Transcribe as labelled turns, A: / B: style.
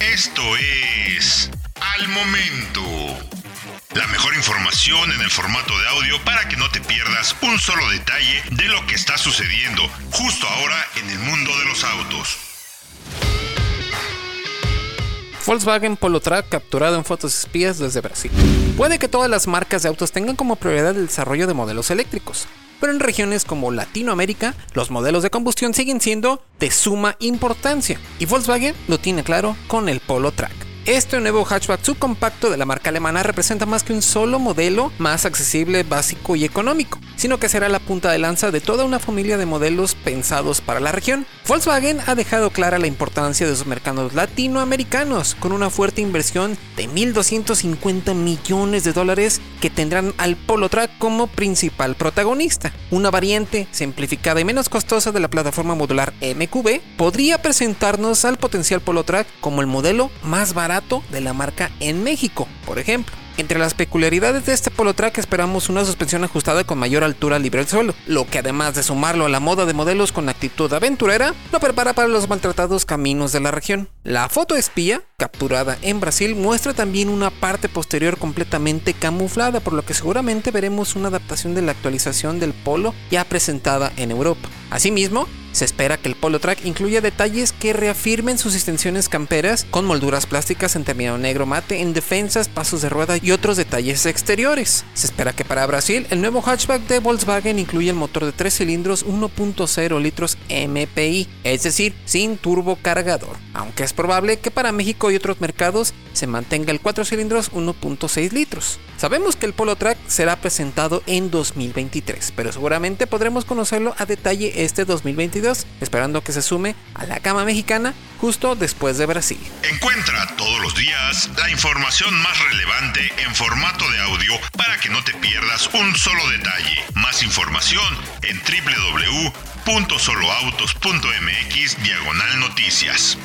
A: Esto es Al Momento. La mejor información en el formato de audio para que no te pierdas un solo detalle de lo que está sucediendo justo ahora en el mundo de los autos.
B: Volkswagen Polo Track capturado en fotos espías desde Brasil. Puede que todas las marcas de autos tengan como prioridad el desarrollo de modelos eléctricos, pero en regiones como Latinoamérica, los modelos de combustión siguen siendo de suma importancia, y Volkswagen lo tiene claro con el Polo Track. Este nuevo hatchback subcompacto de la marca alemana representa más que un solo modelo más accesible, básico y económico, sino que será la punta de lanza de toda una familia de modelos pensados para la región. Volkswagen ha dejado clara la importancia de sus mercados latinoamericanos, con una fuerte inversión de 1.250 millones de dólares que tendrán al Polo Track como principal protagonista. Una variante simplificada y menos costosa de la plataforma modular MQB podría presentarnos al potencial Polo Track como el modelo más barato de la marca en México, por ejemplo. Entre las peculiaridades de este Polo Track esperamos una suspensión ajustada con mayor altura libre al suelo, lo que además de sumarlo a la moda de modelos con actitud aventurera, lo prepara para los maltratados caminos de la región. La foto espía, capturada en Brasil, muestra también una parte posterior completamente camuflada, por lo que seguramente veremos una adaptación de la actualización del Polo ya presentada en Europa. Asimismo, se espera que el Polo Track incluya detalles que reafirmen sus extensiones camperas con molduras plásticas en terminado negro mate en defensas, pasos de rueda y otros detalles exteriores. Se espera que para Brasil el nuevo hatchback de Volkswagen incluya el motor de 3 cilindros 1.0 litros MPI, es decir, sin turbo cargador, aunque es probable que para México y otros mercados se mantenga el 4 cilindros 1.6 litros. Sabemos que el Polo Track será presentado en 2023, pero seguramente podremos conocerlo a detalle este 2022, esperando que se sume a la cama mexicana justo después de Brasil.
A: Encuentra todos los días la información más relevante en formato de audio para que no te pierdas un solo detalle. Más información en www.soloautos.mx diagonal noticias.